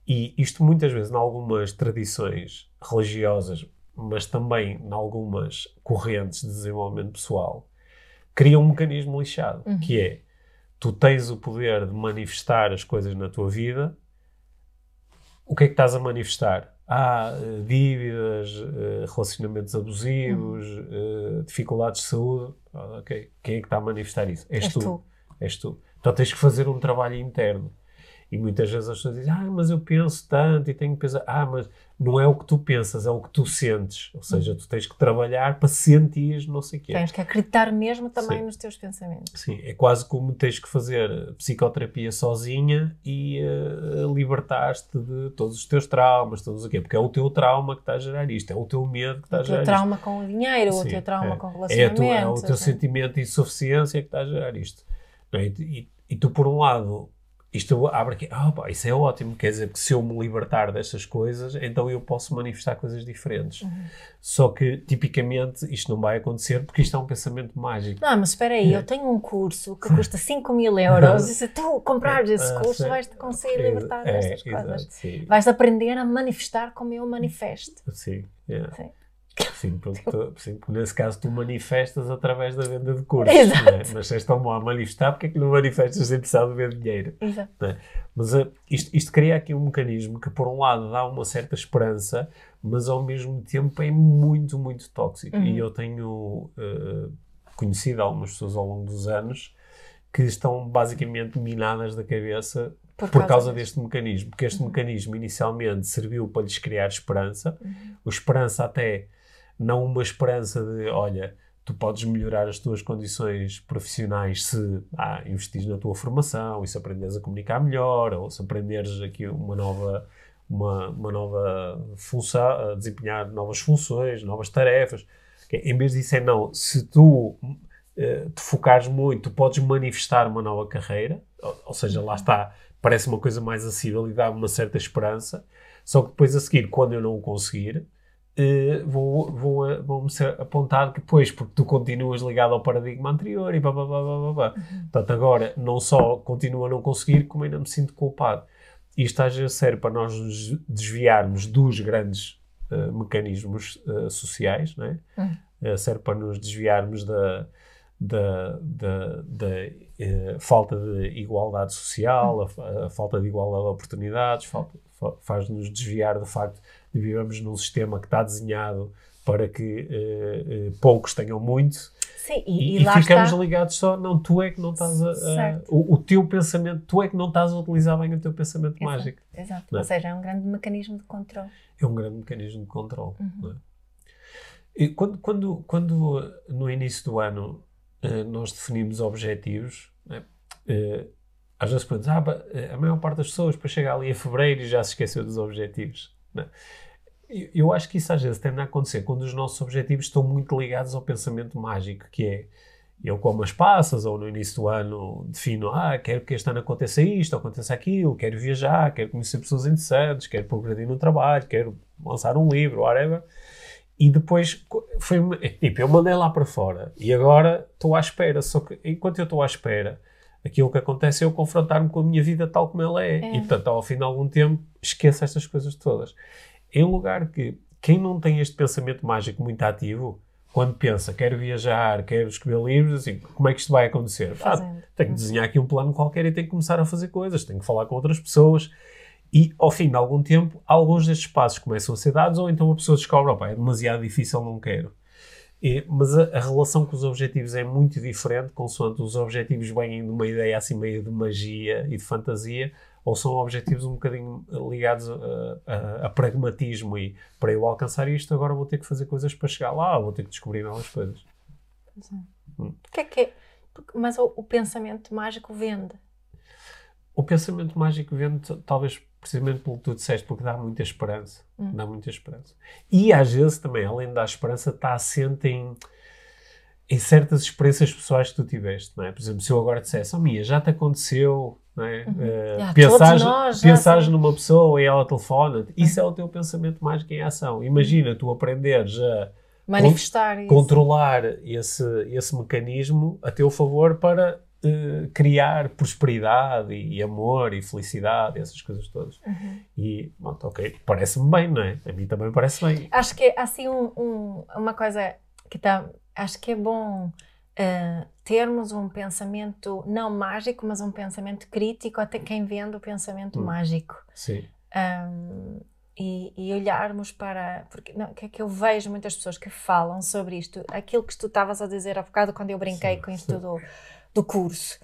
E isto muitas vezes, em algumas tradições religiosas, mas também em algumas correntes de desenvolvimento pessoal, cria um mecanismo lixado, uhum. que é tu tens o poder de manifestar as coisas na tua vida, o que é que estás a manifestar? Ah, eh, dívidas, eh, relacionamentos abusivos, uhum. dificuldades de saúde. Ah, ok. Quem é que está a manifestar isso? És, És tu. tu. És tu. Então tens que fazer um trabalho interno. E muitas vezes as pessoas dizem, ah, mas eu penso tanto e tenho que pensar. Ah, mas não é o que tu pensas, é o que tu sentes. Ou seja, tu tens que trabalhar para sentir não sei o quê.
Tens que acreditar mesmo também Sim. nos teus pensamentos.
Sim, é quase como tens que fazer psicoterapia sozinha e uh, libertar-te de todos os teus traumas, todos o quê? Porque é o teu trauma que está a gerar isto, é o teu medo que está a gerar isto.
O teu trauma com o dinheiro, Sim, o teu trauma
é.
com o relacionamento.
É, é o teu assim. sentimento de insuficiência que está a gerar isto. É? E, e, e tu, por um lado, isto abre aqui, oh, pá, isso é ótimo, quer dizer que se eu me libertar destas coisas, então eu posso manifestar coisas diferentes. Uhum. Só que, tipicamente, isto não vai acontecer porque isto é um pensamento mágico.
Não, mas espera aí, é. eu tenho um curso que custa 5 mil euros e se tu comprares esse ah, curso, vais-te conseguir é, libertar é, destas coisas. Exato, vais aprender a manifestar como eu manifesto.
Sim, yeah. sim. Sim, porque, tu, sim, porque nesse caso tu manifestas através da venda de cursos. É? Mas se és tão bom a manifestar, porque é que não manifestas sem precisar de ver dinheiro? Exato. É? Mas uh, isto, isto cria aqui um mecanismo que, por um lado, dá uma certa esperança, mas ao mesmo tempo é muito, muito tóxico. Uhum. E eu tenho uh, conhecido algumas pessoas ao longo dos anos que estão basicamente minadas da cabeça por, por causa, causa deste mecanismo. Porque este uhum. mecanismo inicialmente serviu para lhes criar esperança, uhum. o esperança até não uma esperança de, olha, tu podes melhorar as tuas condições profissionais se ah, investires na tua formação e se aprenderes a comunicar melhor ou se aprenderes aqui uma nova uma, uma nova função, a desempenhar novas funções, novas tarefas. Em vez disso é não, se tu eh, te focares muito, tu podes manifestar uma nova carreira, ou, ou seja, lá está, parece uma coisa mais acessível e dá uma certa esperança. Só que depois a seguir, quando eu não o conseguir, eh, vou, vou, vou-me ser apontado que depois, porque tu continuas ligado ao paradigma anterior e blá blá blá blá blá. Uhum. Portanto, agora não só continuo a não conseguir, como ainda me sinto culpado. Isto às vezes serve para nós nos desviarmos dos grandes uh, mecanismos uh, sociais, não é? Uhum. Uh, serve para nos desviarmos da, da, da, da falta de igualdade social, uhum. a, a, falta de igualdade de oportunidades, falta, faz-nos desviar do facto de vivermos num sistema que está desenhado para que uh, uh, poucos tenham muito.
Sim, e,
e, e ficamos está... ligados só, não, tu é que não estás a. a o, o, teu pensamento, tu é que não estás a utilizar bem o teu pensamento
exato,
mágico.
Exato. Não. É? Ou seja, é um grande mecanismo de controle.
É um grande mecanismo de controle. Uhum. É? E quando, quando, quando no início do ano uh, nós definimos objetivos, é? às vezes pensamos, ah, a maior parte das pessoas para chegar ali a fevereiro e já se esqueceu dos objetivos. Não. Eu acho que isso às vezes tende a acontecer quando os nossos objetivos estão muito ligados ao pensamento mágico, que é eu como as passas, ou no início do ano defino, ah, quero que este ano aconteça isto, aconteça aquilo, quero viajar, quero conhecer pessoas interessantes, quero progredir no trabalho, quero lançar um livro, whatever. E depois, foi, tipo, eu mandei lá para fora e agora estou à espera. Só que enquanto eu estou à espera, aquilo que acontece é eu confrontar-me com a minha vida tal como ela é. é. E portanto, ao fim de algum tempo, esqueço estas coisas todas. Em lugar que quem não tem este pensamento mágico muito ativo, quando pensa, quero viajar, quero escrever livros, assim, como é que isto vai acontecer? Ah, tenho que desenhar aqui um plano qualquer e tenho que começar a fazer coisas, tenho que falar com outras pessoas. E, ao fim de algum tempo, alguns destes passos começam a ser dados, ou então a pessoa descobre, opa, é demasiado difícil, não quero. E, mas a, a, relação com os objetivos é muito diferente, consoante os objetivos vêm de uma ideia assim meio de magia e de fantasia, ou são objetivos um bocadinho ligados a, a, a, pragmatismo e para eu alcançar isto agora vou ter que fazer coisas para chegar lá, vou ter que descobrir novas coisas.
É. Hum. que é que é? Mas o, o, pensamento mágico vende.
O pensamento mágico vende talvez precisamente pelo que tu disseste, porque dá muita esperança. Hum. Dá muita esperança. E às vezes também, além da esperança, está assente em em certas experiências pessoais que tu tiveste, não é? Por exemplo, se eu agora dissesse, oh Mia, já te aconteceu, não é? Uhum. Uh, pensares, nós, pensares numa pessoa e ela telefona isso é o teu pensamento mágico em ação. Imagina tu aprenderes a
manifestar
con controlar esse, esse mecanismo a teu favor para uh, criar prosperidade e, e, amor e felicidade, essas coisas todas. Uhum. E, bom, ok, parece-me bem, não é? A mim também parece bem.
Acho que assim um, um, uma coisa que está acho que é bom uh, termos um pensamento não mágico, mas um pensamento crítico até quem vende o pensamento hum. mágico.
Sim.
Um, e, e, olharmos para. Porque não, que é que eu vejo muitas pessoas que falam sobre isto, aquilo que tu estavas a dizer há bocado quando eu brinquei sim, com isto do, do curso,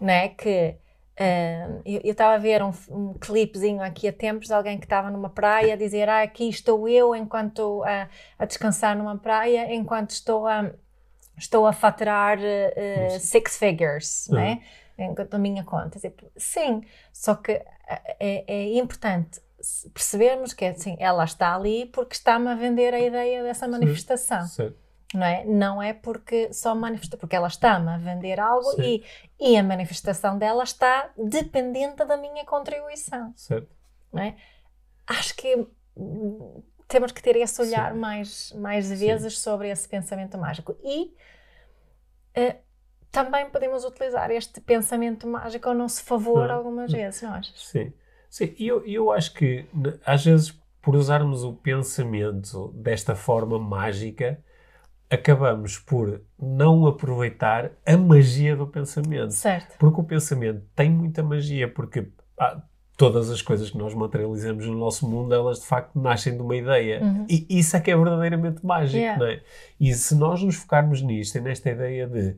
né? que Uh, eu estava a ver um, um clipezinho aqui a tempos de alguém que estava numa praia a dizer: Ah, aqui estou eu enquanto a, a descansar numa praia, enquanto estou a, estou a faturar uh, six figures, uhum. né? enquanto a minha conta. Sim, só que é, é importante percebermos que assim, ela está ali porque está-me a vender a ideia dessa manifestação. Sim não é? Não é porque só manifesta, porque ela está-me a vender algo e, e a manifestação dela está dependente da minha contribuição.
Certo.
Não é? Acho que temos que ter esse olhar Sim. mais, mais vezes Sim. sobre esse pensamento mágico. E uh, também podemos utilizar este pensamento mágico ao nosso favor hum. algumas vezes, não achas?
Sim. Sim, e eu, eu acho que às vezes por usarmos o pensamento desta forma mágica, acabamos por não aproveitar a magia do pensamento.
Certo.
Porque o pensamento tem muita magia, porque ah, todas as coisas que nós materializamos no nosso mundo, elas de facto nascem de uma ideia. Uhum. E isso é que é verdadeiramente mágico, yeah. não é? E se nós nos focarmos nisto e nesta ideia de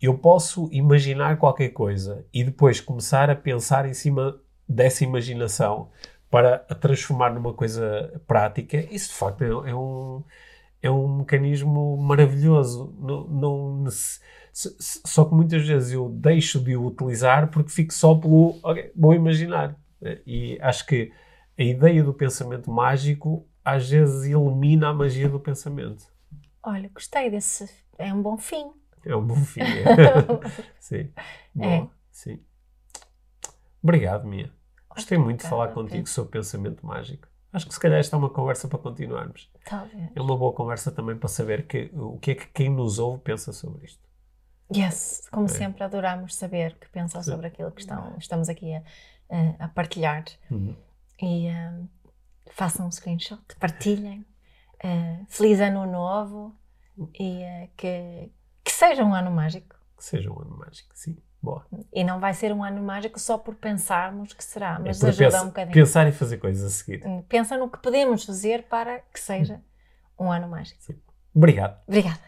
eu posso imaginar qualquer coisa e depois começar a pensar em cima dessa imaginação para a transformar numa coisa prática, isso de facto é, é um é um mecanismo maravilhoso. Não, não, só que muitas vezes eu deixo de o utilizar porque fico só pelo okay, vou imaginar. E acho que a ideia do pensamento mágico às vezes elimina a magia do pensamento.
Olha, gostei desse. É um bom fim.
É um bom fim. é. sim. Boa.
É.
Sim. Obrigado, Mia. Gostei muito de falar contigo sobre pensamento mágico. Acho que se calhar esta é uma conversa para continuarmos.
Talvez.
É uma boa conversa também para saber que, o que é que quem nos ouve pensa sobre isto.
Yes, como
É.
sempre, adoramos saber que pensam sobre aquilo que estão, estamos aqui a, a- partilhar.
Uhum.
E um, façam um screenshot, partilhem. Uh, feliz ano novo e uh, que, que seja um ano mágico.
Que seja um ano mágico, sim. Boa.
E não vai ser um ano mágico só por pensarmos que será, é mas
é
ajuda
pensa,
um bocadinho.
Pensar e fazer coisas a seguir.
Hum, pensa no que podemos fazer para que seja hum. um ano mágico. Sim.
Obrigado.
Obrigada.